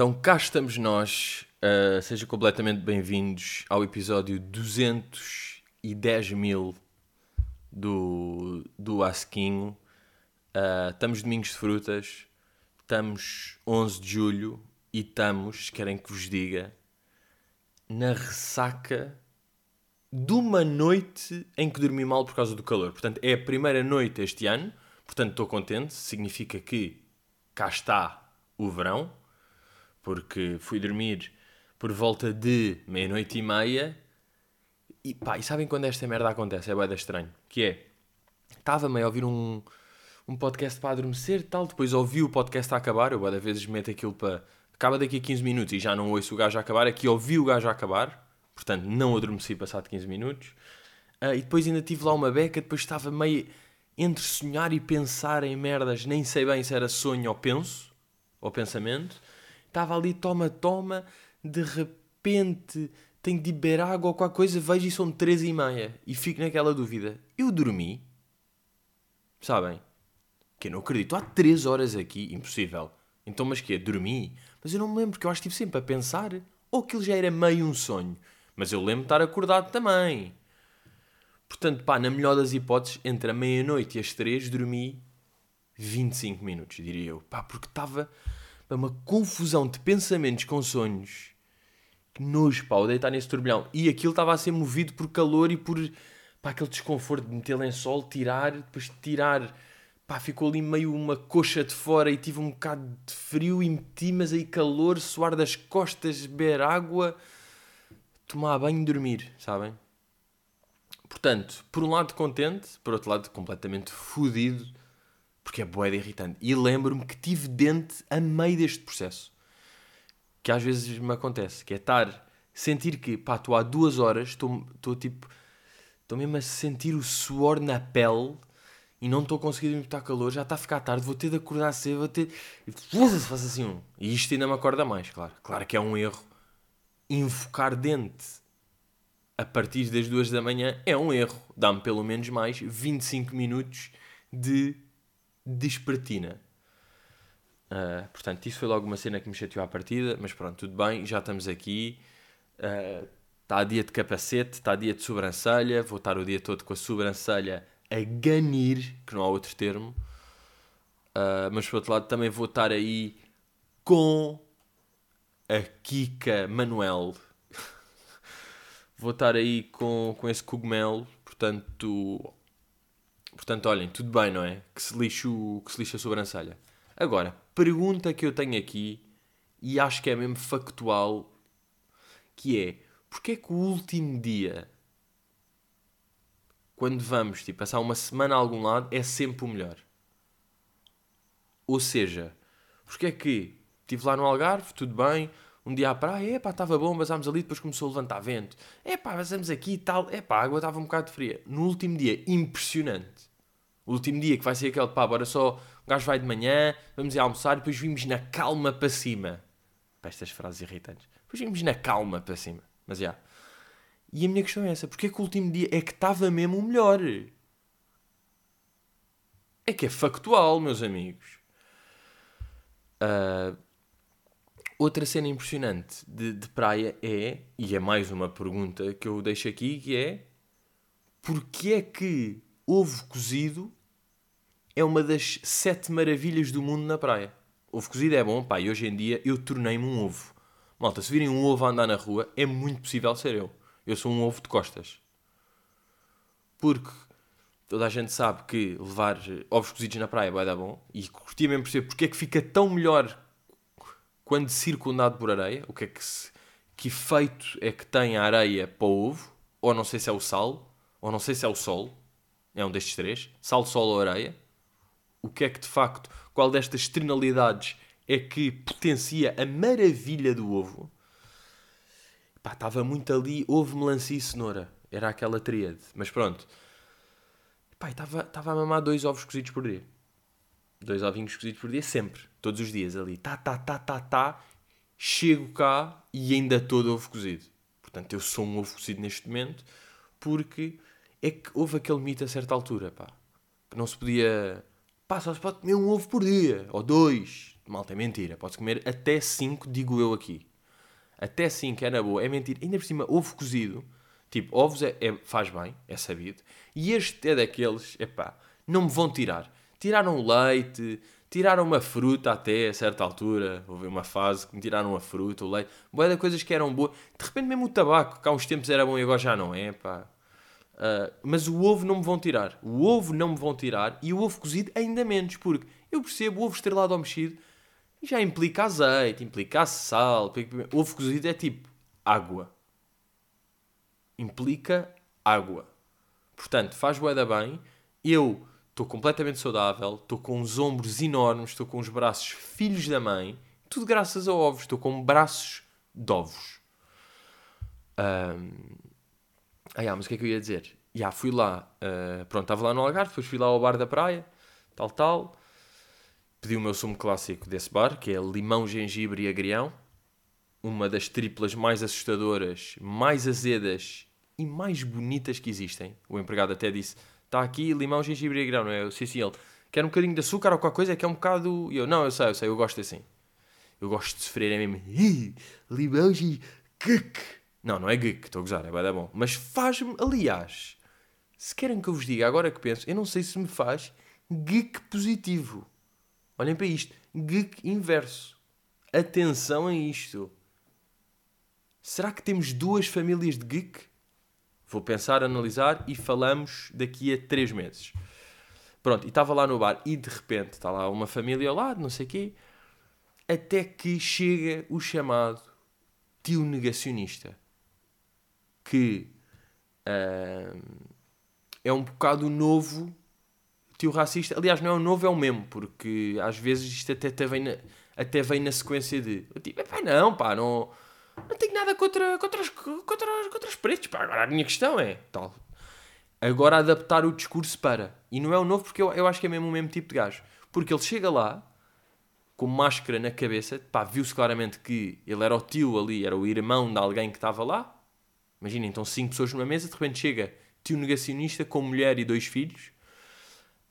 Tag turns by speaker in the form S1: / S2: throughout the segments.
S1: Então, cá estamos nós. Uh, sejam completamente bem-vindos ao episódio 210 mil do, do Asquinho. Uh, estamos domingos de frutas, estamos 11 de julho e estamos, querem que vos diga, na ressaca de uma noite em que dormi mal por causa do calor. Portanto, é a primeira noite este ano, portanto estou contente, significa que cá está o verão porque fui dormir por volta de meia-noite e meia e pá, e sabem quando esta merda acontece? É bem estranho. Que é, estava meio a ouvir um, um podcast para adormecer tal, depois ouvi o podcast a acabar, eu às vezes meto aquilo para... Acaba daqui a 15 minutos e já não ouço o gajo a acabar, aqui ouvi o gajo a acabar, portanto não adormeci passado 15 minutos. Uh, e depois ainda tive lá uma beca, depois estava meio entre sonhar e pensar em merdas, nem sei bem se era sonho ou penso, ou pensamento. Estava ali, toma, toma, de repente tenho de beber água ou qualquer coisa, vejo e são três e meia. E fico naquela dúvida. Eu dormi? Sabem? Que eu não acredito. Há três horas aqui, impossível. Então, mas que é? Dormi? Mas eu não me lembro, porque eu acho que estive sempre a pensar. Ou aquilo já era meio um sonho. Mas eu lembro de estar acordado também. Portanto, pá, na melhor das hipóteses, entre a meia-noite e as três, dormi 25 minutos, diria eu. Pá, porque estava é uma confusão de pensamentos com sonhos. Que nojo, pá, o deitar nesse turbilhão. E aquilo estava a ser movido por calor e por pá, aquele desconforto de meter lençol, tirar, depois de tirar, pá, ficou ali meio uma coxa de fora e tive um bocado de frio e meti, mas aí calor, suar das costas, beber água, tomar banho e dormir, sabem? Portanto, por um lado contente, por outro lado completamente fodido porque é boeda irritante. E lembro-me que tive dente a meio deste processo. Que às vezes me acontece, que é estar, sentir que, pá, estou há duas horas, estou tipo, estou mesmo a sentir o suor na pele e não estou conseguindo imputar calor, já está a ficar tarde, vou ter de acordar cedo, vou ter... Faz assim um. E isto ainda me acorda mais, claro. Claro que é um erro. Invocar dente a partir das duas da manhã é um erro. Dá-me pelo menos mais 25 minutos de despertina. Uh, portanto, isso foi logo uma cena que me chateou à partida, mas pronto, tudo bem, já estamos aqui. Está uh, a dia de capacete, está a dia de sobrancelha, vou estar o dia todo com a sobrancelha a ganir, que não há outro termo. Uh, mas por outro lado, também vou estar aí com a Kika Manuel. vou estar aí com, com esse cogumelo, portanto, Portanto, olhem, tudo bem, não é? Que se lixe, o, que se lixe a sobrancelha. Agora, pergunta que eu tenho aqui, e acho que é mesmo factual, que é, porquê é que o último dia, quando vamos, tipo, passar uma semana a algum lado, é sempre o melhor? Ou seja, porquê é que estive lá no Algarve, tudo bem, um dia à praia, epá, estava bom, passámos ali, depois começou a levantar vento, epá, passamos aqui e tal, epá, a água estava um bocado fria. No último dia, impressionante o último dia que vai ser aquele, pá, bora só, o gajo vai de manhã, vamos ir almoçar, depois vimos na calma para cima. Para estas frases irritantes. Depois vimos na calma para cima. Mas já. E a minha questão é essa, porque é que o último dia é que estava mesmo o melhor? É que é factual, meus amigos. Uh, outra cena impressionante de, de praia é, e é mais uma pergunta que eu deixo aqui, que é porque é que ovo cozido é uma das sete maravilhas do mundo na praia. Ovo cozido é bom, pá, e hoje em dia eu tornei-me um ovo. Malta, se virem um ovo a andar na rua, é muito possível ser eu. Eu sou um ovo de costas. Porque toda a gente sabe que levar ovos cozidos na praia vai dar bom. E curtia mesmo perceber porque é que fica tão melhor quando circundado por areia. O que é que se, que efeito é que tem a areia para o ovo? Ou não sei se é o sal, ou não sei se é o sol. É um destes três. Sal, sol ou areia o que é que de facto, qual destas externalidades é que potencia a maravilha do ovo. Pá, estava muito ali, ovo, melancia e cenoura. Era aquela tríade. Mas pronto. Pá, estava, a mamar dois ovos cozidos por dia. Dois ovinhos cozidos por dia, sempre. Todos os dias ali. Tá, tá, tá, tá, tá. Chego cá e ainda todo ovo cozido. Portanto, eu sou um ovo cozido neste momento porque é que houve aquele mito a certa altura, pá. Que não se podia Pá, só se pode comer um ovo por dia, ou dois, malta, é mentira. Podes comer até 5, digo eu aqui. Até 5 é na boa, é mentira. Ainda por cima, ovo cozido, tipo, ovos é, é- faz bem, é sabido. E este é daqueles, epá, não me vão tirar. Tiraram o leite, tiraram uma fruta até a certa altura. Houve uma fase que me tiraram a fruta, o leite. Boa de coisas que eram boas. De repente mesmo o tabaco, que há uns tempos era bom e agora já não é, pá. Uh, mas o ovo não me vão tirar. O ovo não me vão tirar e o ovo cozido ainda menos, porque eu percebo o ovo estrelado ou mexido já implica azeite, implica sal. Implica... O ovo cozido é tipo água. Implica água. Portanto, faz boeda bem. Eu estou completamente saudável, estou com os ombros enormes, estou com os braços filhos da mãe, tudo graças a ovos. Estou com braços de ovos. Um... Ah, yeah, mas o que é que eu ia dizer? Já, fui lá, uh, pronto, estava lá no Algarve, depois fui lá ao bar da praia, tal, tal. Pedi o meu sumo clássico desse bar, que é limão, gengibre e agrião. Uma das triplas mais assustadoras, mais azedas e mais bonitas que existem. O empregado até disse, está aqui limão, gengibre e agrião, não é? Eu, sim, sim, ele, quer um bocadinho de açúcar ou qualquer coisa, é que é um bocado... E eu, não, eu sei, eu sei, eu gosto assim. Eu gosto de sofrer, é mesmo, limão, gengibre, não, não é geek, estou a gozar, é bem bom. Mas faz-me, aliás, se querem que eu vos diga agora que penso, eu não sei se me faz geek positivo. Olhem para isto, geek inverso. Atenção a isto. Será que temos duas famílias de geek? Vou pensar, analisar e falamos daqui a três meses. Pronto, e estava lá no bar e de repente está lá uma família ao lado, não sei o quê, até que chega o chamado tio negacionista que uh, é um bocado novo tio racista. Aliás, não é o novo, é o mesmo, porque às vezes isto até, até, vem, na, até vem na sequência de tipo, pá, não, pá, não, não tenho nada contra, contra, os, contra, contra os pretos, pá, agora a minha questão é tal. Agora adaptar o discurso para. E não é o novo porque eu, eu acho que é mesmo o mesmo tipo de gajo. Porque ele chega lá com máscara na cabeça, pá, viu-se claramente que ele era o tio ali, era o irmão de alguém que estava lá, Imaginem, então cinco pessoas numa mesa, de repente chega tio negacionista com mulher e dois filhos,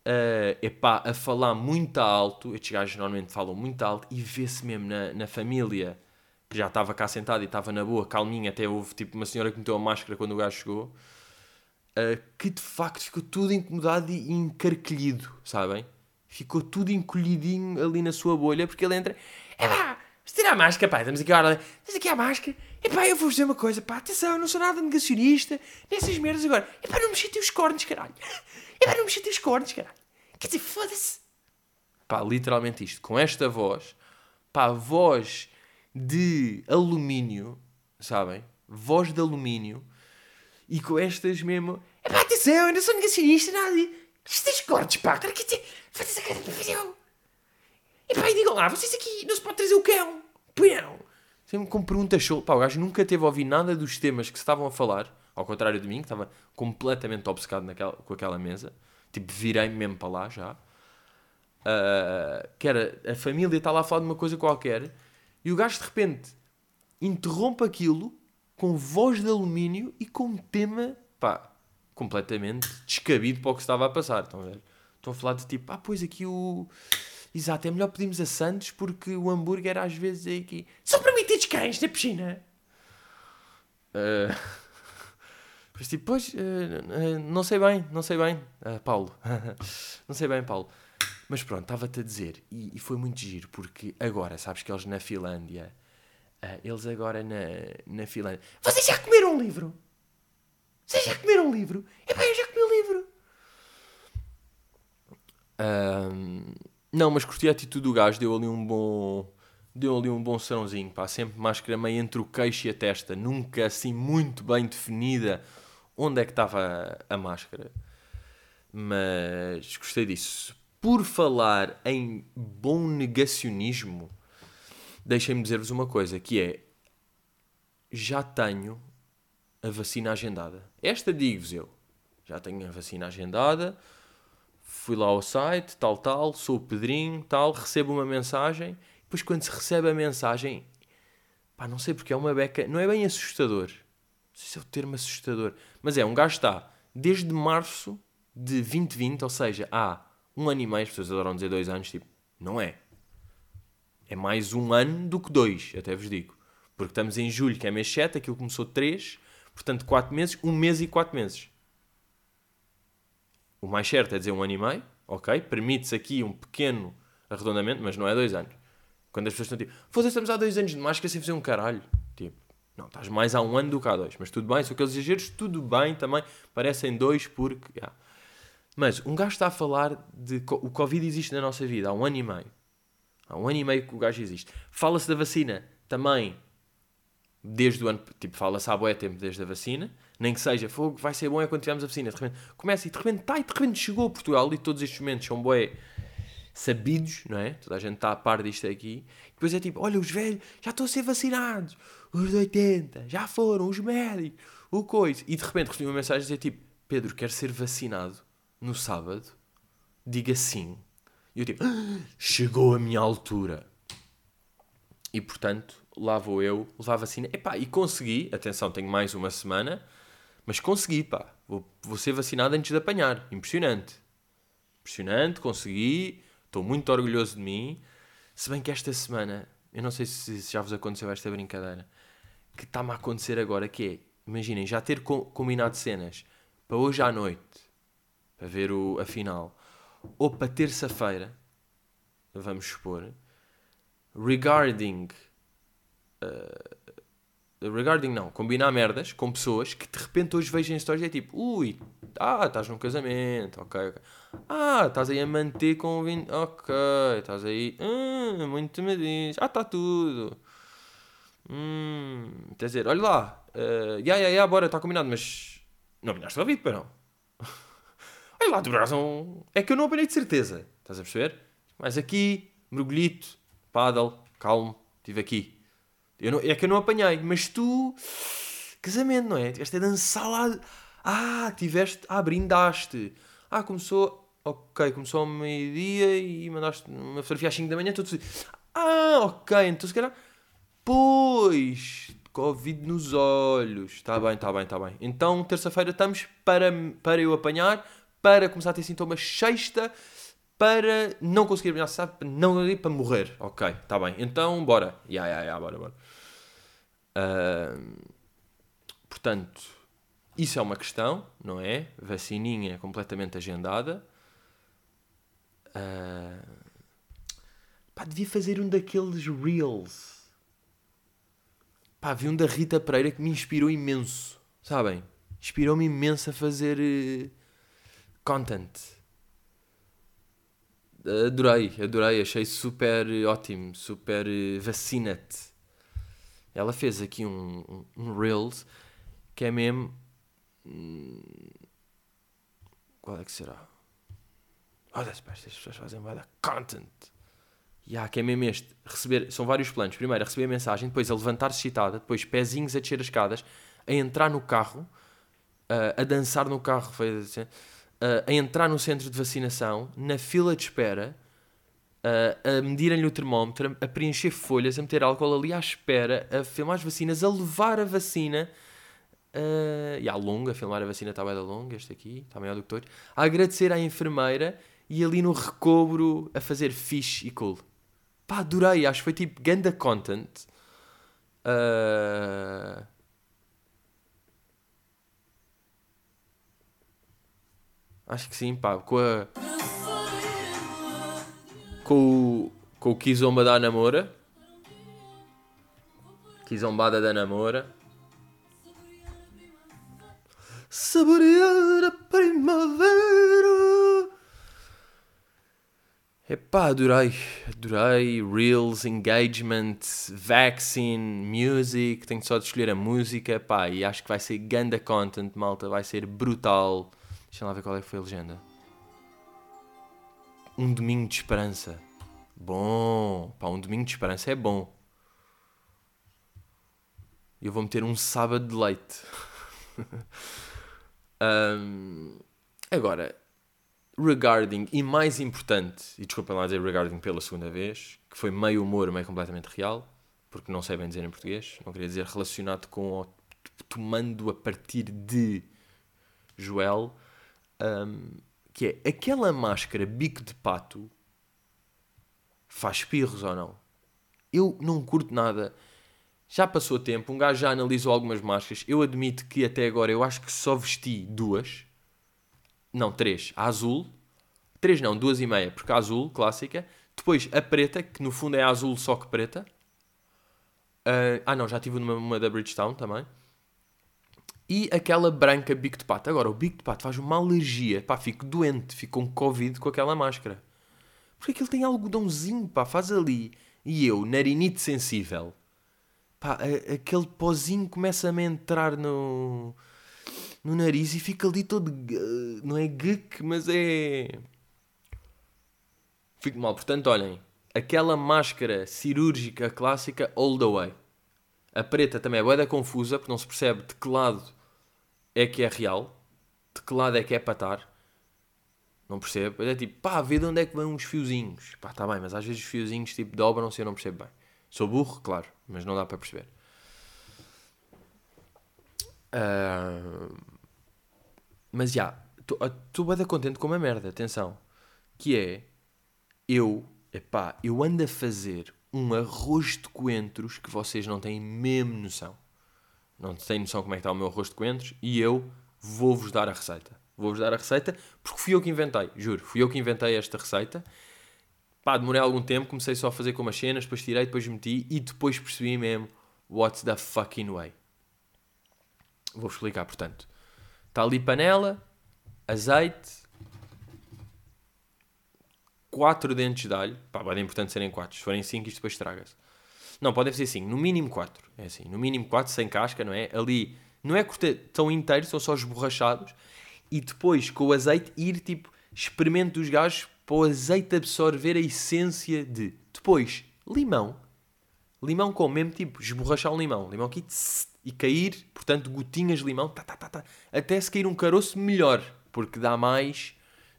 S1: uh, epá, a falar muito alto, estes gajos normalmente falam muito alto, e vê-se mesmo na, na família, que já estava cá sentada e estava na boa, calminha, até houve tipo uma senhora que meteu a máscara quando o gajo chegou, uh, que de facto ficou tudo incomodado e encarquilhido, sabem? Ficou tudo encolhidinho ali na sua bolha, porque ele entra, pá, tira a máscara, pá, estamos aqui a hora, tens aqui a máscara, Epá, eu vou dizer uma coisa, pá, atenção, não sou nada negacionista nessas merdas agora. Epá, não me chatei os cornos, caralho. Epá, não me chatei os cornos, caralho. Quer dizer, foda-se. Pá, literalmente isto. Com esta voz, pá, voz de alumínio, sabem? Voz de alumínio. E com estas mesmo... Epá, atenção, eu não sou negacionista, nada. Isto tens cortes, pá. Cara, quer dizer, foda-se a cara de. Epá, e digam lá, vocês aqui não se pode trazer o cão. Põe Sempre com perguntas show. Pá, o gajo nunca teve a ouvir nada dos temas que se estavam a falar, ao contrário de mim, que estava completamente obcecado naquela, com aquela mesa. Tipo, virei-me mesmo para lá já. Uh, que era, a família está lá a falar de uma coisa qualquer e o gajo de repente interrompe aquilo com voz de alumínio e com um tema, pá, completamente descabido para o que estava a passar. Estão a ver? Estão a falar de tipo, ah, pois aqui o Exato, é melhor pedirmos a Santos porque o hambúrguer às vezes é aqui. São permitidos cães na piscina? Uh, pois tipo, pois, uh, uh, não sei bem, não sei bem, Paulo. não sei bem, Paulo. Mas pronto, estava-te a dizer, e, e, foi muito giro, porque agora, sabes que eles na Finlândia, eles agora na, na Finlândia. Vocês já comeram um livro? Vocês já comeram um livro? Epá, eu já comi um livro. Um, não, mas curti a atitude do gajo, deu ali um bom. Deu ali um bom serãozinho, pá. Sempre máscara meio entre o queixo e a testa, nunca assim muito bem definida onde é que estava a, máscara. Mas gostei disso. Por falar em bom negacionismo, deixem-me dizer-vos uma coisa, que é já tenho a vacina agendada. Esta digo-vos eu. Já tenho a vacina agendada fui lá ao site, tal, tal, sou o Pedrinho, tal, recebo uma mensagem. Depois, quando se recebe a mensagem, pá, não sei porque é uma beca, não é bem assustador. Não sei se é o termo assustador, mas é, um gajo está desde março de 2020, ou seja, há um ano e meio, as pessoas adoram dizer dois anos, tipo, não é. É mais um ano do que dois, até vos digo. Porque estamos em julho, que é mês 7, aquilo começou 3, portanto 4 meses, um mês e 4 meses. O mais certo é dizer um ano e meio, ok? Permite-se aqui um pequeno arredondamento, mas não é dois anos. Quando as pessoas estão tipo, foda-se, estamos há dois anos de máscara sem fazer um caralho. Tipo, não, estás mais há um ano do que há dois. Mas tudo bem, são aqueles exageros, tudo bem também. Parecem dois porque. Yeah. Mas um gajo está a falar de. O Covid existe na nossa vida há um ano e meio. Há um ano e meio que o gajo existe. Fala-se da vacina também desde o ano. Tipo, fala-se há boé tempo desde a vacina. Nem que seja, fogo, vai ser bom é quando tivermos a vacina. De repente começa e de repente está e de repente chegou a Portugal e todos estes momentos são boé sabidos, não é? Toda a gente está a par disto aqui. E depois é tipo, olha, os velhos já estão a ser vacinados. Os de 80 já foram, os médicos, o coisa. E de repente recebi uma mensagem a dizer tipo, Pedro, quer ser vacinado no sábado? Diga sim. E eu tipo, ah, chegou a minha altura. E portanto, lá vou eu levar a vacina. Epá, e consegui, atenção, tenho mais uma semana, mas consegui, pá. Vou, vou ser vacinado antes de apanhar. Impressionante. Impressionante, consegui. Estou muito orgulhoso de mim. Se bem que esta semana, eu não sei se já vos aconteceu esta brincadeira, que está-me a acontecer agora, que é, imaginem, já ter combinado cenas para hoje à noite, para ver o, a final, ou para terça-feira, vamos supor, regarding. Uh, regarding não, combinar merdas com pessoas que de repente hoje vejam stories e é tipo, ui, ah, estás num casamento, ok, ok. Ah, estás aí a manter com o vinho, ok, estás aí, hum, muito me diz, ah, está tudo. Hum, quer dizer, olha lá, uh, ya, ya, bora, está combinado, mas não vinhaste David, para não. olha lá, tu razão, é que eu não apanhei de certeza, estás a perceber? Mas aqui, mergulhito, paddle, calmo, estive aqui. Eu não, é que eu não apanhei, mas tu, casamento, não é? Tiveste a dançar lá, ah, tiveste, ah, brindaste. Ah, começou, ok, começou ao meio-dia e mandaste uma fotografia às 5 da manhã, tudo Ah, ok, então se calhar, pois, Covid nos olhos. Está bem, está bem, está bem. Então, terça-feira estamos para, para eu apanhar, para começar a ter sintomas sexta, para não conseguir apanhar, sabe? Não ir para morrer. Ok, está bem. Então, bora. Ya, ya, ya, bora, bora. Portanto, isso é uma questão, não é? Vacininha completamente agendada. Uh... Pá, devia fazer um daqueles reels. Pá, vi um da Rita Pereira que me inspirou imenso. Sabem? Inspirou-me imenso a fazer uh, content. Adorei, adorei, achei super ótimo, super uh, vacinate. Ela fez aqui um, um, um Reels que é mesmo Hum, qual é que será? Olha, as pessoas fazem vai content. E há que é mesmo este. Receber, são vários planos. Primeiro, a receber a mensagem, depois a levantar-se excitada, depois pezinhos a descer as escadas, a entrar no carro, uh, a dançar no carro, uh, a entrar no centro de vacinação, na fila de espera, a medirem-lhe o termómetro, a preencher folhas, a meter álcool ali à espera, a filmar as vacinas, a levar a vacina Uh, e à longa, a filmar a vacina está bem da longa, este aqui, está maior do que todos. A agradecer à enfermeira e ali no recobro a fazer fixe e cool. Pá, adorei, acho que foi tipo ganda content. Uh... Acho que sim, pá, com a. Com o. Com o Kizomba da namora. Kizombada da namora saborear a primavera. Epá, adorei, adorei. Reels, engagement, vaccine, music. Tenho só de escolher a música, pá, e acho que vai ser ganda content, malta. Vai ser brutal. Deixa lá ver qual é que foi a legenda. Um domingo de esperança. Bom, pá, um domingo de esperança é bom. Eu vou meter um sábado de leite. Um, agora, regarding, e mais importante, e desculpem lá dizer regarding pela segunda vez, que foi meio humor, meio completamente real, porque não sei bem dizer em português, não queria dizer relacionado com, tomando a partir de Joel, um, que é aquela máscara bico de pato faz espirros ou não? Eu não curto nada. Já passou tempo, um gajo já analisou algumas máscaras. Eu admito que até agora eu acho que só vesti duas. Não, três. A azul. Três não, duas e meia, porque a azul, clássica. Depois a preta, que no fundo é azul só que preta. Uh, ah não, já tive uma, uma da Bridgestone também. E aquela branca bico de pato. Agora, o bico de pato faz uma alergia. Pá, fico doente, fico com Covid com aquela máscara. Porque aquilo tem algodãozinho, pá, faz ali. E eu, narinite sensível. Pá, a, aquele pozinho começa-me a entrar no, no nariz e fica ali todo. Não é geek, mas é. Fico mal. Portanto, olhem, aquela máscara cirúrgica clássica all the way. A preta também é boa confusa, porque não se percebe de que lado é que é real, de que lado é que é para estar. Não percebo. É tipo, pá, vê de onde é que vão os fiozinhos. Pá, tá bem, mas às vezes os fiozinhos tipo dobram-se eu não percebo bem. Sou burro, claro, mas não dá para perceber. Uh... Mas já, estou bem contente com uma merda, atenção. Que é, eu, epá, eu ando a fazer um arroz de coentros que vocês não têm mesmo noção. Não têm noção como é que está o meu arroz de coentros e eu vou-vos dar a receita. Vou-vos dar a receita porque fui eu que inventei, juro. Fui eu que inventei esta receita. Pá, demorei algum tempo, comecei só a fazer com as cenas, depois tirei, depois meti e depois percebi mesmo what's the fucking way. Vou explicar, portanto. Está ali panela, azeite, 4 dentes de alho. Pá, é importante serem 4. Se forem 5, isto depois estraga-se. Não, podem ser 5. No mínimo 4. É assim. No mínimo 4, sem casca, não é? Ali, não é cortar, estão inteiros, são só esborrachados. E depois, com o azeite, ir tipo, experimento dos gajos para o azeite absorver a essência de. Depois, limão. Limão com mesmo tipo, esborrachar um limão. Limão aqui tss, e cair, portanto, gotinhas de limão, tá, tá, tá, tá, até se cair um caroço, melhor, porque dá mais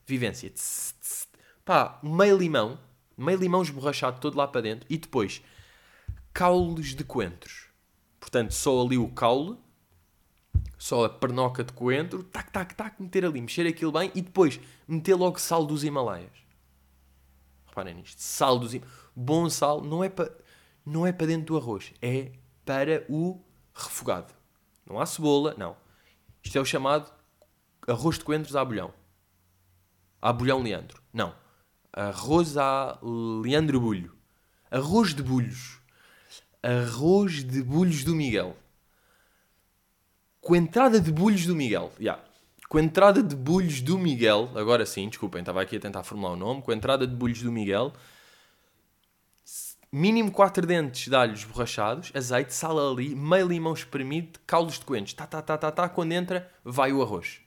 S1: vivência. Tss, tss, pá, meio limão, meio limão esborrachado todo lá para dentro e depois caules de coentros. Portanto, só ali o caule, só a pernoca de coentro, tac, tac, tac, meter ali, mexer aquilo bem e depois meter logo sal dos Himalaias. Reparem nisto, sal dos Himalaias. Bom sal não é para não é para dentro do arroz, é para o refogado. Não há cebola, não. Isto é o chamado arroz de coentros à bolhão. À bolhão Leandro. Não. Arroz a Leandro Bulho. Arroz de bulhos. Arroz de bulhos do Miguel. Com entrada de bulhos do Miguel. Yeah. Com entrada de bulhos do Miguel. Agora sim, desculpem, estava aqui a tentar formular o nome. Com entrada de bulhos do Miguel. Mínimo 4 dentes de alhos borrachados, azeite, sal ali, meio limão espremido, caldos de coentros. Tá, tá, tá, tá, tá. Quando entra, vai o arroz.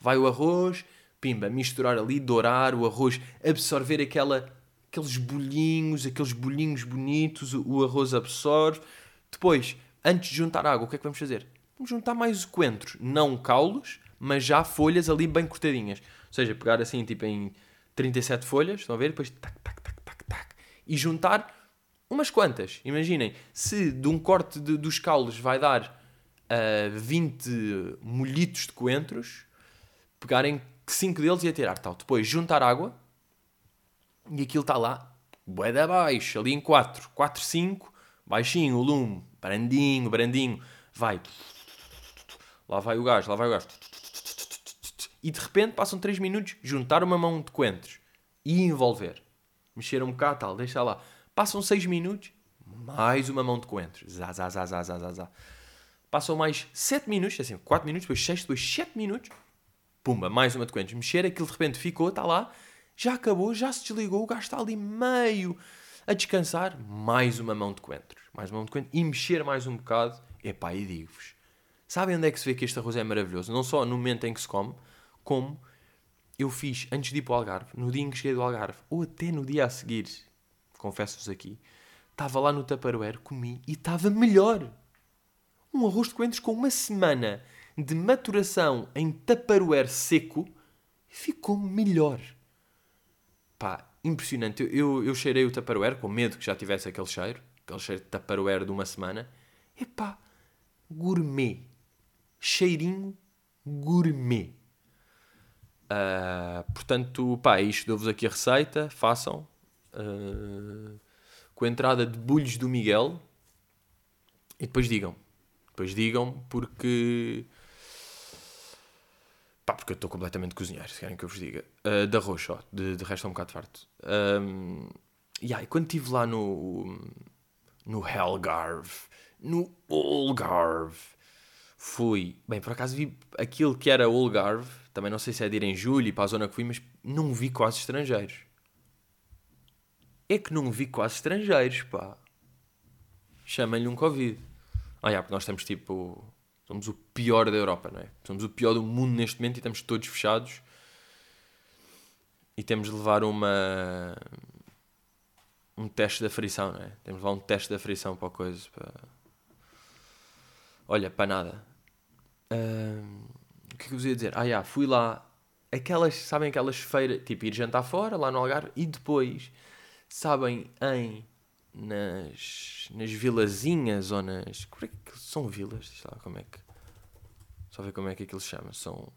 S1: Vai o arroz, pimba, misturar ali, dourar o arroz, absorver aquela, aqueles bolhinhos, aqueles bolhinhos bonitos, o arroz absorve. Depois, antes de juntar água, o que é que vamos fazer? Vamos juntar mais coentros, não caulos, mas já folhas ali bem cortadinhas. Ou seja, pegar assim, tipo em 37 folhas, estão a ver? Depois, tac, tac, tac, tac, tac. E juntar umas quantas. Imaginem, se de um corte de, dos caules vai dar uh, ah, 20 molhitos de coentros, pegarem 5 deles e atirar tal. Depois juntar água e aquilo está lá, bué da baixo, ali em 4, 4, 5, baixinho o lume, brandinho, brandinho, vai. Lá vai o gás, lá vai o gás. E de repente passam 3 minutos, juntar uma mão de coentros e envolver. Mexer um bocado, tal, deixa lá. Passam 6 minutos, mais uma mão de coentros. Zá, zá, zá, zá, zá, zá. Passam mais 7 minutos, assim, 4 minutos, depois 6, depois 7 minutos pumba, mais uma de coentros, mexer, aquilo de repente ficou, está lá, já acabou, já se desligou, o gajo está ali meio a descansar, mais uma mão de coentros, mais uma mão de coentros, e mexer mais um bocado, epá, e digo-vos, sabem onde é que se vê que este arroz é maravilhoso? Não só no momento em que se come, como eu fiz antes de ir para o Algarve, no dia em que cheguei do Algarve, ou até no dia a seguir, confesso-vos aqui, estava lá no Tupperware, comi e estava melhor. Um arroz de coentros com uma semana de maturação em taparoer seco, ficou melhor. Pá, impressionante. Eu, eu cheirei o taparoer com medo que já tivesse aquele cheiro, aquele cheiro de taparoer de uma semana. Epá, gourmet. Cheirinho gourmet. Uh, portanto, pá, é isto. Dou-vos aqui a receita. Façam. Uh, com a entrada de bulhos do Miguel. E depois digam. Depois digam porque. Pá, porque eu estou completamente cozinheiro, se querem que eu vos diga. Uh, de arroz de, de resto é um bocado farto. Um, yeah, e quando estive lá no. no Helgarve, no Olgarve, fui. Bem, por acaso vi aquilo que era Olgarve, também não sei se é de ir em julho e para a zona que fui, mas não vi quase estrangeiros. É que não vi quase estrangeiros, pá. Chamem-lhe um Covid. Ah, yeah, porque nós estamos tipo. Somos o pior da Europa, não é? Somos o pior do mundo neste momento e estamos todos fechados. E temos de levar uma. Um teste da frição, não é? Temos de levar um teste da frição para a coisa. Para... Olha, para nada. Uh... O que é que eu vos ia dizer? Ah, yeah, fui lá. Aquelas, sabem aquelas feiras, tipo ir jantar fora, lá no Algarve, e depois, sabem, em nas, nas vilazinhas ou nas. Como é que são vilas? Sei lá como é que. Só ver como é que aquilo se chama. São,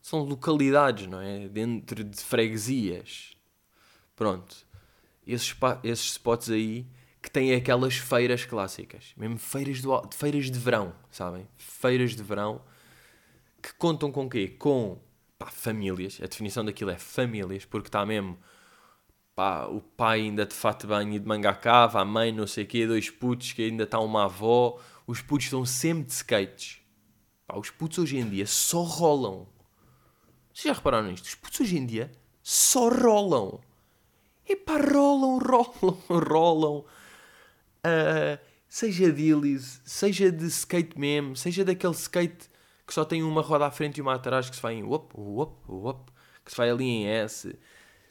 S1: são localidades, não é? Dentro de freguesias. Pronto. Esses, esses spots aí que têm aquelas feiras clássicas. Mesmo feiras, do, feiras de verão, sabem? Feiras de verão que contam com quê? Com pá, famílias. A definição daquilo é famílias, porque está mesmo pá, o pai ainda de fato banho e de manga cava, a mãe não sei o quê, dois putos que ainda está uma avó, os putos estão sempre de skates. Pá, os putos hoje em dia só rolam. Vocês já repararam nisto? Os putos hoje em dia só rolam. E pá, rolam, rolam, rolam. Uh, seja de Illis, seja de skate mesmo, seja daquele skate que só tem uma roda à frente e uma atrás que se vai em wop, wop, wop, que se vai ali em S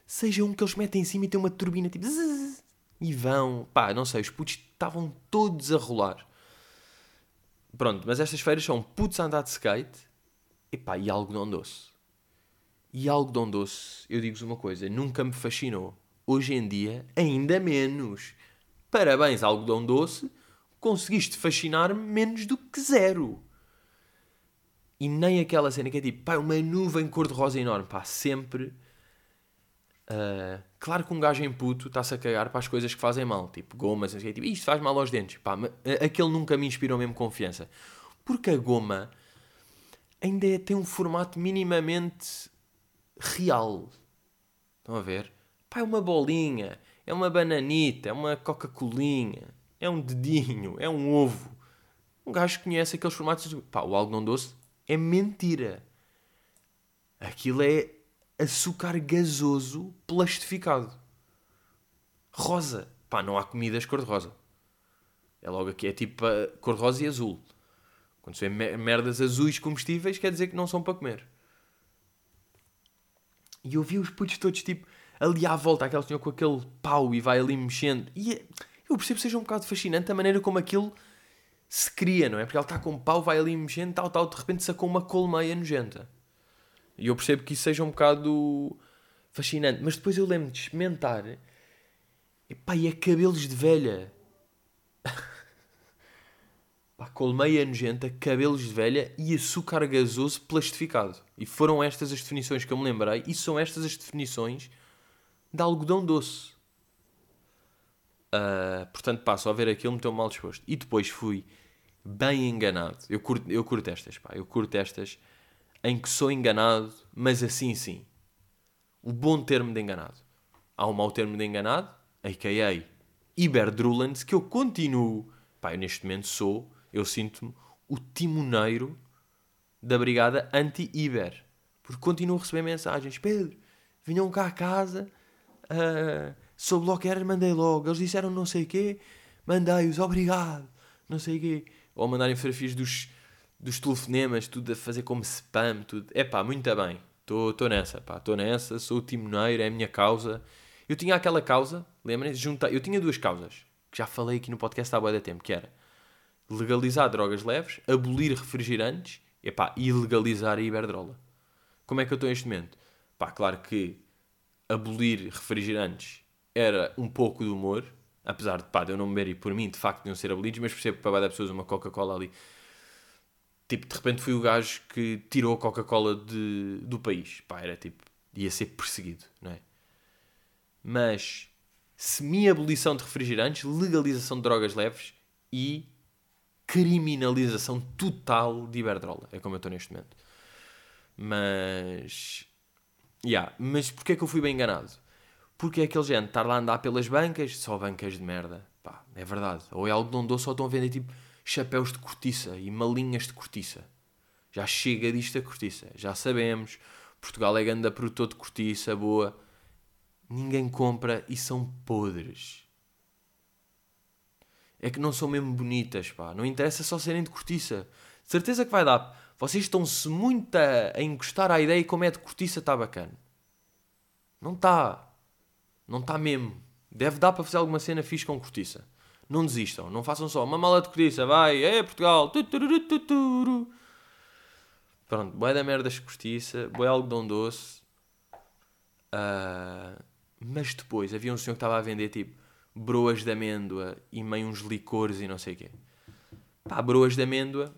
S1: seja um que eles metem em cima e tem uma turbina tipo zzz, e vão, pá, não sei, os putos estavam todos a rolar. Pronto, mas estas feiras são putos a andar de skate e pá, e algodão doce. E algodão doce, eu digo-vos uma coisa, nunca me fascinou. Hoje em dia, ainda menos. Parabéns, algodão doce, conseguiste fascinar-me menos do que zero. E nem aquela cena que é tipo, pá, uma nuvem cor-de-rosa enorme, pá, sempre Uh, claro que um gajo em puto está-se a cagar para as coisas que fazem mal, tipo gomas, assim, tipo, isto faz mal aos dentes. Pá, aquele nunca me inspirou mesmo confiança. Porque a goma ainda é, tem um formato minimamente real. Estão a ver? Pá, é uma bolinha, é uma bananita, é uma Coca-Colinha, é um dedinho, é um ovo. Um gajo conhece aqueles formatos. Pá, o algodão doce é mentira. Aquilo é açúcar gasoso plastificado. Rosa. Pá, não há comidas cor-de-rosa. É logo aqui, é tipo cor-de-rosa e azul. Quando se vê merdas azuis comestíveis, quer dizer que não são para comer. E eu vi os putos todos, tipo, ali à volta, aquele senhor com aquele pau e vai ali mexendo. E é, eu percebo que seja um bocado fascinante a maneira como aquilo se cria, não é? Porque ele está com um pau, vai ali mexendo, tal, tal, de repente sacou uma colmeia nojenta. E eu percebo que isso seja um bocado fascinante. Mas depois eu lembro de experimentar. Epá, e é cabelos de velha. Pá, colmeia nojenta, cabelos de velha e açúcar gasoso plastificado. E foram estas as definições que eu me lembrei. E são estas as definições de algodão doce. Uh, portanto, passo a ver aquilo, me teu mal disposto. E depois fui bem enganado. Eu curto, eu curto estas, pá. Eu curto estas em que sou enganado, mas assim sim. O bom termo de enganado. Há um mau termo de enganado, a.k.a. Iberdrulans, que eu continuo. Pá, eu neste momento sou, eu sinto-me o timoneiro da brigada anti-Iber. Porque continuo a receber mensagens. Pedro, vinham cá a casa, uh, soube logo que era, mandei logo. Eles disseram não sei o quê, mandei-os, obrigado, não sei o quê. Ou mandarem fotografias dos dos telefonemas, tudo a fazer como spam, tudo. É pá, muito bem. Estou nessa, pá, estou nessa, sou o timoneiro, é a minha causa. Eu tinha aquela causa, lembrem-se, eu tinha duas causas, que já falei aqui no podcast há boa da tempo, que era legalizar drogas leves, abolir refrigerantes e legalizar a iberdrola. Como é que eu estou neste momento? Pá, claro que abolir refrigerantes era um pouco de humor, apesar de, pá, de eu não beber e por mim, de facto, não ser abolidos, mas percebo que para dar pessoas uma Coca-Cola ali tipo, de repente fui o gajo que tirou a Coca-Cola do país. Pá, era tipo, ia ser perseguido, não é? Mas semi-abolição de refrigerantes, legalização de drogas leves e criminalização total de Iberdrola. É como eu estou neste momento. Mas. Yeah, mas porquê é que eu fui bem enganado? Porque é aquele gente estar lá a andar pelas bancas, só bancas de merda. Pá, é verdade. Ou é algo de onde só estão a vender tipo chapéus de cortiça e malinhas de cortiça. Já chega disto a cortiça. Já sabemos. Portugal é grande produtor de cortiça, boa. Ninguém compra e são podres é que não são mesmo bonitas, pá. Não interessa só serem de cortiça. De certeza que vai dar. Vocês estão-se muito a, a encostar à ideia como é de cortiça está bacana. Não está. Não está mesmo. Deve dar para fazer alguma cena fixe com cortiça. Não desistam. Não façam só uma mala de cortiça. Vai, é Portugal. Pronto, boé da merda de cortiça. Boé algodão doce. Uh, mas depois havia um senhor que estava a vender tipo broas de amêndoa e meio uns licores e não sei o quê. Pá, broas de amêndoa,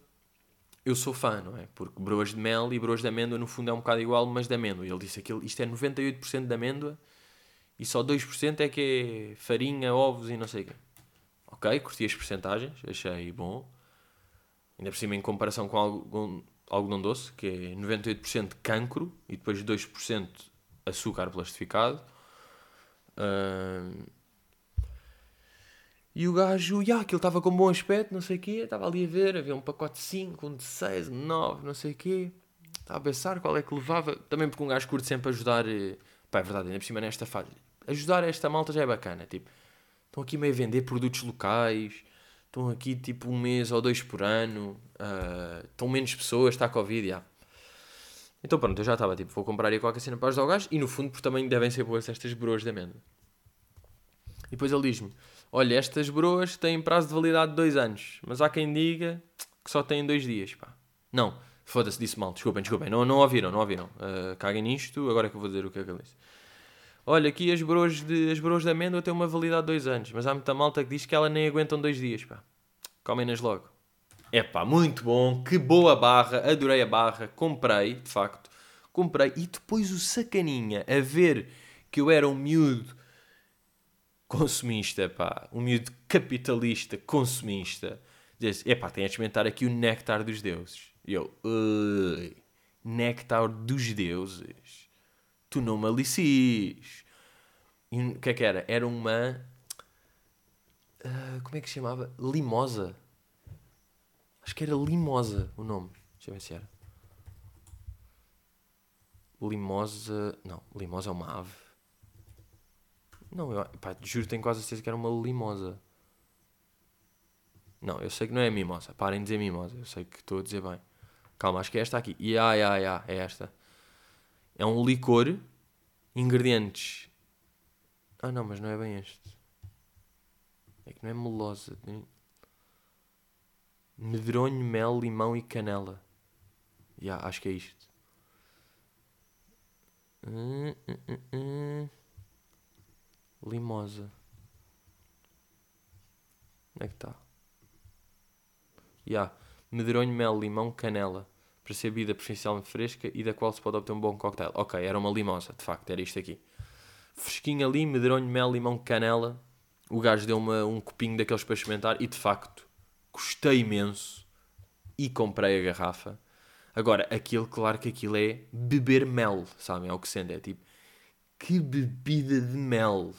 S1: eu sou fã, não é? Porque broas de mel e broas de amêndoa no fundo é um bocado igual, mas de amêndoa. Ele disse que isto é 98% de amêndoa e só 2% é que é farinha, ovos e não sei o quê. Ok, curti as percentagens, achei bom. Ainda por cima em comparação com algodão, algodão doce, que é 98% cancro e depois 2% açúcar plastificado. E o gajo, já, aquilo estava com bom aspecto, não sei o quê, estava ali a ver, havia um pacote de 5, um de 6, um de 9, não sei o quê. Estava a pensar qual é que levava. Também porque um gajo curte sempre ajudar. Eh, pá, é verdade, ainda por cima nesta fase. Ajudar esta malta já é bacana. Tipo, estão aqui meio a vender produtos locais, estão aqui tipo um mês ou dois por ano, uh, estão menos pessoas, está a Covid, já. Então pronto, eu já estava tipo, vou comprar aí qualquer cena para ajudar o gajo e no fundo porque também devem ser boas estas broas de amêndoa. E depois ele diz-me olha, estas broas têm prazo de validade de dois anos, mas há quem diga que só têm dois dias, pá. Não, foda-se, disse mal, desculpem, desculpem, não, não ouviram, não ouviram. Uh, caguem nisto, agora é que eu vou dizer o que é que ele disse. Olha, aqui as broas de, as broas de amêndoa têm uma validade de dois anos, mas há muita malta que diz que ela nem aguentam dois dias, pá. Comem-nas logo. É pá, muito bom, que boa barra, adorei a barra, comprei, de facto, comprei, e depois o sacaninha a ver que eu era um miúdo consumista, pá, um miúdo capitalista, consumista, diz: epá, tem a experimentar aqui o néctar dos deuses. E eu, Ui, néctar dos deuses, tu não me alicis. E o que é que era? Era uma. Uh, como é que se chamava? Limosa. Acho que era Limosa o nome. Deixa eu ver se era. Limosa. Não, Limosa é uma ave. Não, eu pá, juro, tenho quase certeza que era uma limosa. Não, eu sei que não é mimosa. Parem de dizer mimosa. Eu sei que estou a dizer bem. Calma, acho que é esta aqui. Ya, yeah, ya, yeah, yeah, é esta. É um licor, ingredientes. Ah, não, mas não é bem este. É que não é melosa. Medronho, mel, limão e canela. Ya, yeah, acho que é isto. Hum, hum, hum. Limosa. Onde é que está? Yeah. Medronho, mel, limão, canela. Para ser bebida preferencialmente fresca e da qual se pode obter um bom cocktail. Ok, era uma limosa, de facto, era isto aqui. Fresquinho ali, medronho, mel, limão, canela. O gajo deu uma, um copinho daqueles para experimentar e de facto gostei imenso e comprei a garrafa. Agora, aquilo, claro que aquilo é beber mel, sabem? É o que sente, é tipo, que bebida de mel.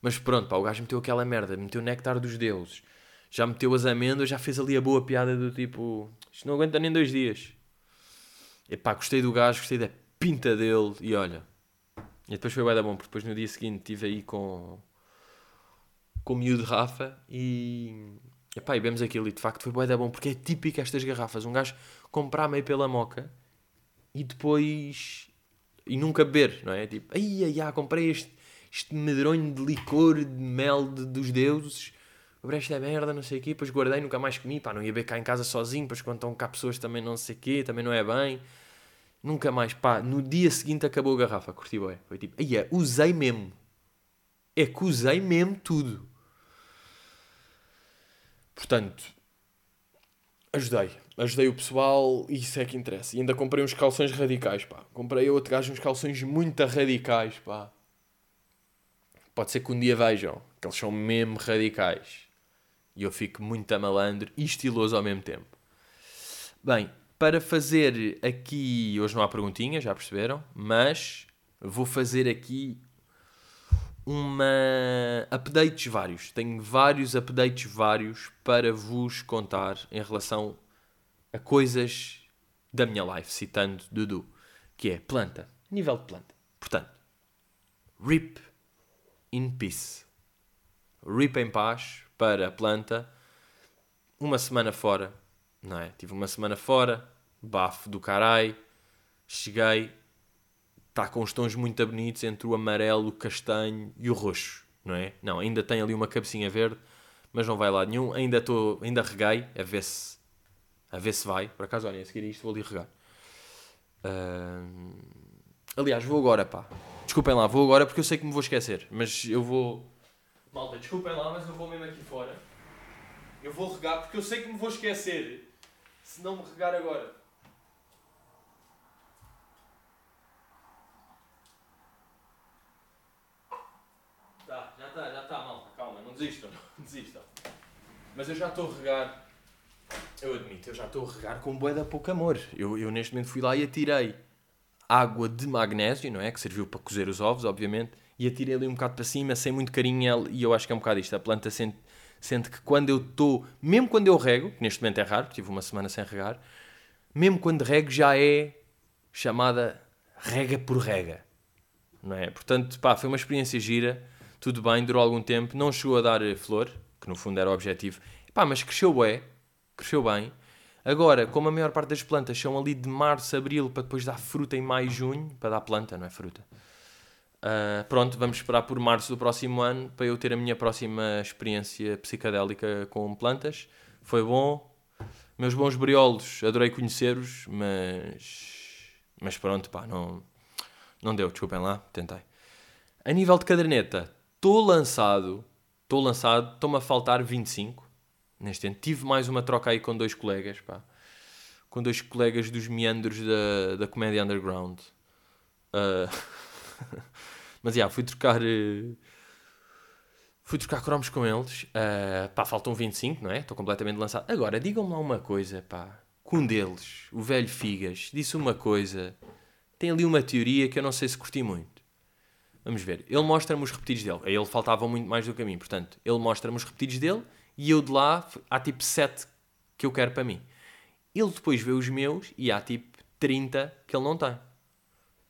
S1: Mas pronto, pá, o gajo meteu aquela merda, meteu o néctar dos deuses, já meteu as amêndoas, já fez ali a boa piada do tipo, isto não aguenta nem dois dias. E pá, gostei do gajo, gostei da pinta dele e olha. E depois foi bem da bom, porque depois no dia seguinte estive aí com, com o miúdo Rafa e. Epá, e vemos aquilo e de facto foi bem da bom, porque é típico estas garrafas. Um gajo comprar meio pela moca e depois. e nunca beber, não é? Tipo, ai ai ai, comprei este este medronho de licor, de mel de, dos deuses, abri esta merda, não sei o quê, depois guardei, nunca mais comi, pá, não ia beber cá em casa sozinho, depois quando estão cá pessoas também não sei o quê, também não é bem. Nunca mais, pá, no dia seguinte acabou a garrafa, curti bem. Foi tipo, aí é, usei mesmo. É que usei mesmo tudo. Portanto, ajudei. Ajudei o pessoal e isso é que interessa. E ainda comprei uns calções radicais, pá. Comprei outro gajo uns calções muito radicais, pá pode ser que um dia vejam que eles são mesmo radicais. E eu fico muito malandro e estiloso ao mesmo tempo. Bem, para fazer aqui. Hoje não há perguntinhas, já perceberam? Mas vou fazer aqui uma updates vários. Tenho vários updates vários para vos contar em relação a coisas da minha life, citando Dudu, que é planta, nível de planta. Portanto, RIP in peace. RIP em paz para a planta. Uma semana fora, não é? Tive uma semana fora, bafo do carai. Cheguei, está com os tons muito bonitos entre o amarelo, o castanho e o roxo, não é? Não, ainda tem ali uma cabecinha verde, mas não vai lá nenhum. Ainda estou, ainda reguei a ver se a ver se vai. Por acaso, olhem, a seguir isto vou ali regar. Aliás, vou agora, pá. Desculpem lá, vou agora porque eu sei que me vou esquecer. Mas eu vou. Malta, desculpem lá, mas eu vou mesmo aqui fora. Eu vou regar porque eu sei que me vou esquecer. Se não me regar agora. Tá, já está, já está, malta. Calma, não desistam, não desistam. Mas eu já estou a regar. Eu admito, eu já estou a regar com bué da pouco amor. Eu, eu neste momento fui lá e atirei água de magnésio, não é? Que serviu para cozer os ovos, obviamente. E atirei ali um bocado para cima, sem muito carinho. E eu acho que é um bocado isto. A planta sente, sente que quando eu estou, mesmo quando eu rego, que neste momento é raro, tive uma semana sem regar, mesmo quando rego já é chamada rega por rega. Não é? Portanto, pá, foi uma experiência gira. Tudo bem, durou algum tempo. Não chegou a dar flor, que no fundo era o objetivo. Pá, mas cresceu bué cresceu bem. Agora, como a maior parte das plantas são ali de março, abril, para depois dar fruta em maio, junho, para dar planta, não é fruta. Uh, pronto, vamos esperar por março do próximo ano para eu ter a minha próxima experiência psicadélica com plantas. Foi bom. Meus bons briolos, adorei conhecer-os, mas. Mas pronto, pá, não, não deu, desculpem lá, tentei. A nível de caderneta, estou lançado, estou lançado, estou-me a faltar 25 neste ano. Tive mais uma troca aí com dois colegas, pá. Com dois colegas dos meandros da, da comédia underground. Uh... Mas, já, yeah, fui trocar... Uh... Fui trocar cromos com eles. Uh... Pá, faltam 25, não é? Estou completamente lançado. Agora, digam-me lá uma coisa, pá. Com um deles, o velho Figas, disse uma coisa. Tem ali uma teoria que eu não sei se curti muito. Vamos ver. Ele mostra-me os repetidos dele. A ele faltavam muito mais do que a mim. Portanto, ele mostra-me os repetidos dele e eu de lá há tipo 7 que eu quero para mim. Ele depois vê os meus e há tipo 30 que ele não tem.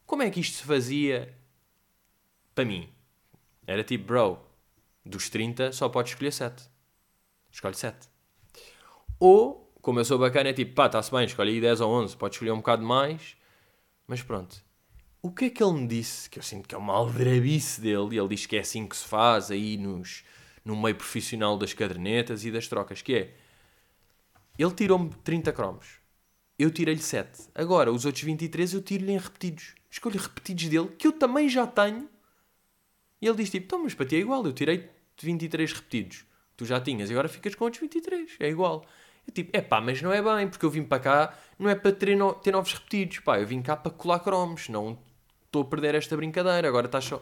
S1: Como é que isto se fazia para mim? Era tipo, bro, dos 30 só podes escolher 7. Escolhe 7. Ou, como eu sou bacana, é tipo, pá, está-se bem, escolhe aí 10 ou 11, pode escolher um bocado mais. Mas pronto. O que é que ele me disse? Que eu sinto que é uma aldrabice dele, e ele diz que é assim que se faz aí nos, no meio profissional das cadernetas e das trocas, que é, ele tirou-me 30 cromos, eu tirei-lhe 7. Agora, os outros 23 eu tiro-lhe em repetidos. Escolho repetidos dele, que eu também já tenho. E ele diz tipo, então, mas para ti é igual, eu tirei 23 repetidos. Tu já tinhas, e agora ficas com outros 23. É igual. Eu tipo, é pá, mas não é bem, porque eu vim para cá, não é para ter, no, ter novos repetidos. Pá, eu vim cá para colar cromos, não estou a perder esta brincadeira. Agora estás só...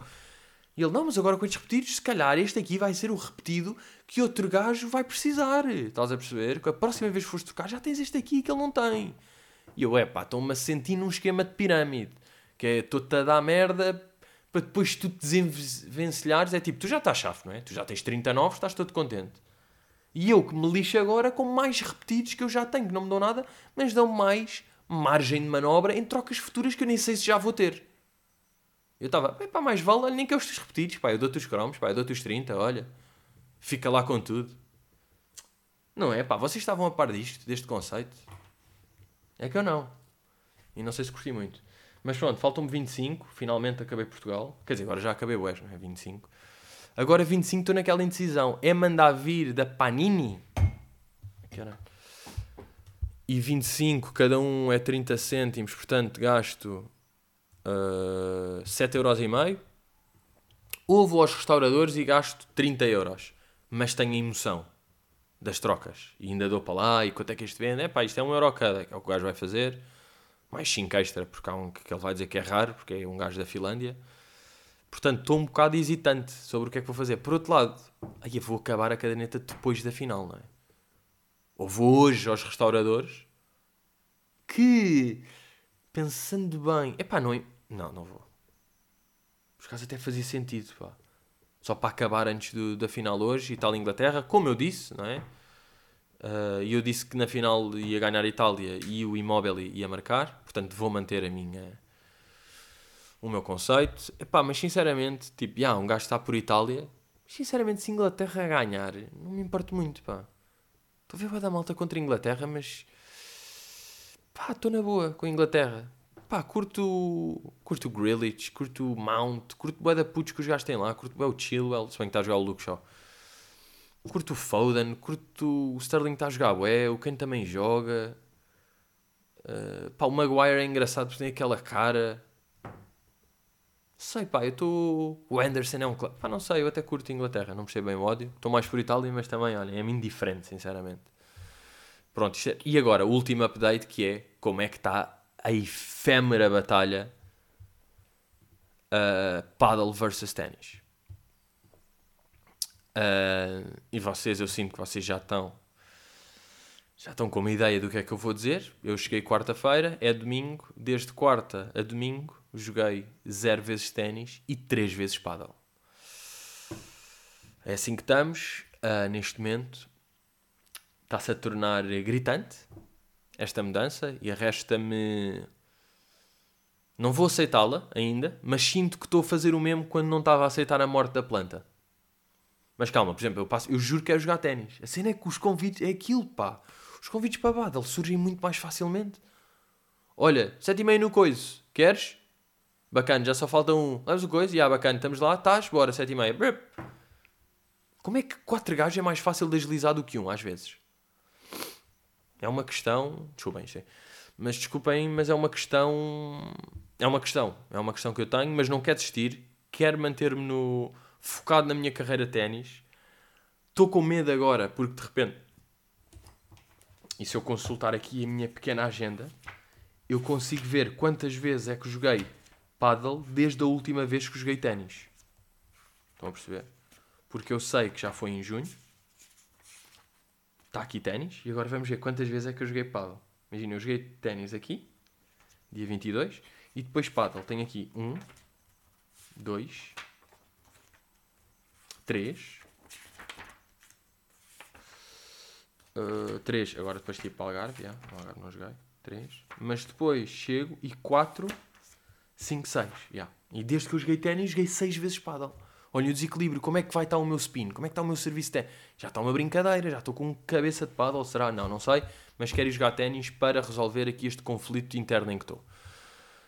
S1: E ele, não, mas agora com estes repetidos, se calhar este aqui vai ser o repetido que outro gajo vai precisar. Estás a perceber? Que a próxima vez que fores tocar já tens este aqui que ele não tem. E eu, é pá, estou-me a sentir num esquema de pirâmide. Que é, estou-te a dar merda para depois tu te desenvencilhares. É tipo, tu já estás chave, não é? Tu já tens 39, estás todo contente. E eu que me lixo agora com mais repetidos que eu já tenho, que não me dão nada, mas dão mais margem de manobra em trocas futuras que eu nem sei se já vou ter. Eu estava, pá, mais vale, nem que eu os repetidos, pá, eu dou-te os cromos, pá, eu dou-te os 30, olha. Fica lá com tudo. Não é, pá, vocês estavam a par disto, deste conceito? É que eu não. E não sei se curti muito. Mas pronto, faltam-me 25, finalmente acabei Portugal. Quer dizer, agora já acabei o Oeste, não é? 25. Agora 25 estou naquela indecisão. É mandar vir da Panini? Caralho. E 25, cada um é 30 cêntimos, portanto gasto uh, 7,5€. Ou vou aos restauradores e gasto 30 euros. Mas tenho a emoção das trocas. E ainda dou para lá. E quanto é que isto vende? É pá, isto é um euro cada, que é o que o gajo vai fazer. Mais 5 extra, porque há um que ele vai dizer que é raro, porque é um gajo da Finlândia. Portanto, estou um bocado hesitante sobre o que é que vou fazer. Por outro lado, aí eu vou acabar a caderneta depois da final, não é? Ou vou hoje aos restauradores que, pensando bem, epá, não, não, não vou. Por acaso até fazia sentido, pá. Só para acabar antes do, da final hoje, Itália-Inglaterra, como eu disse, não é? Uh, e eu disse que na final ia ganhar a Itália e o Immobile ia marcar, portanto vou manter a minha o meu conceito. Epá, mas sinceramente, tipo, yeah, um gajo está por Itália, sinceramente se Inglaterra ganhar, não me importo muito, pá. Estou a ver vai dar malta contra a Inglaterra, mas pá, estou na boa com a Inglaterra. Pá, curto, curto o Grealish, curto o Mount, curto o da que os gajos têm lá, curto o Chilwell, se bem que está a jogar o Luke Shaw. Curto o Foden, curto o Sterling está a jogar bué, o Kane também joga. Uh, pá, o Maguire é engraçado porque tem aquela cara. Sei, pá, eu estou. O Anderson é um. Pá, não sei, eu até curto Inglaterra, não percebo bem o ódio. Estou mais por Itália, mas também, olha, é-me indiferente, sinceramente. Pronto, é... e agora, o último update que é como é que está a efêmera batalha uh, paddle versus ténis. Uh, e vocês, eu sinto que vocês já estão já estão com uma ideia do que é que eu vou dizer. Eu cheguei quarta-feira, é domingo. Desde quarta a domingo joguei 0 vezes ténis e 3 vezes paddle. É assim que estamos. Uh, neste momento está-se a tornar gritante esta mudança e arresta-me. Não vou aceitá-la ainda, mas sinto que estou a fazer o mesmo quando não estava a aceitar a morte da planta. Mas calma, por exemplo, eu, passo, eu juro que quero jogar ténis. A cena é que os convites é aquilo, pá. Os convites para Badal surgem muito mais facilmente. Olha, sete e meia no coiso. Queres? Bacana, já só falta um. Levas o coiso? E ah, bacana, estamos lá, estás, bora, sete e meia. Como é que quatro gajos é mais fácil de agilizar do que um, às vezes? É uma questão. Desculpem, é. Mas desculpem, mas é uma questão. É uma questão. É uma questão que eu tenho, mas não quero desistir. Quero manter-me no focado na minha carreira de ténis. Estou com medo agora, porque de repente, e se eu consultar aqui a minha pequena agenda, eu consigo ver quantas vezes é que joguei paddle desde a última vez que joguei ténis. Estão a perceber? Porque eu sei que já foi em junho. Está aqui ténis. E agora vamos ver quantas vezes é que eu joguei paddle. Imagina, eu joguei ténis aqui, dia 22. E depois paddle. Tenho aqui 1, 2, 3. Uh, 3. Agora depois tipo Algarve. Yeah, Algarve não joguei. 3. Mas depois chego e 4, 5, 6. Yeah. E desde que eu joguei ténis, joguei 6 vezes paddle. Olha o desequilíbrio, como é que vai estar o meu spin? Como é que está o meu serviço de ténis? Já está uma brincadeira, já estou com cabeça de paddle, será? Não, não sei. Mas quero jogar ténis para resolver aqui este conflito interno em que estou.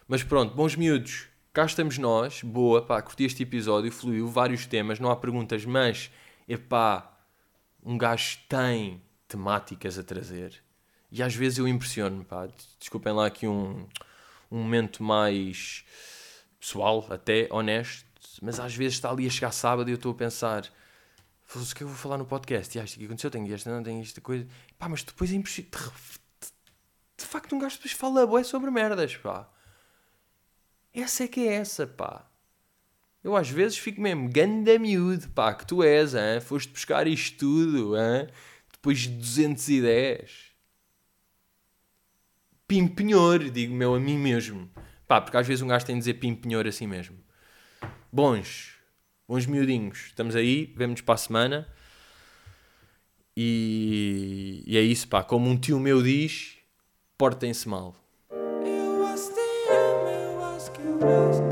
S1: Mas pronto, bons miúdos cá estamos nós, boa, pá, curti este episódio, fluiu, vários temas, não há perguntas, mas, epá, um gajo tem temáticas a trazer. E às vezes eu impressiono-me, pá, desculpem lá aqui um, um momento mais pessoal, até honesto, mas às vezes está ali a chegar sábado e eu estou a pensar, o que é que eu vou falar no podcast? E acho que aconteceu, tenho esta, não tenho esta coisa, pá, mas depois é de, de facto, um gajo depois fala boé sobre merdas, pá. Essa é que é essa, pá. Eu às vezes fico mesmo ganda miúdo, pá, que tu és, hein? foste buscar isto tudo, hein? Depois de 210. Pimpenhor, digo meu a mim mesmo. Pá, porque às vezes um gajo tem de dizer pimpenhor assim mesmo. Bons, bons miudinhos, estamos aí, vemos para a semana. E, e é isso, pá, como um tio meu diz, portem-se mal. Eu acho que eu que eu eu acho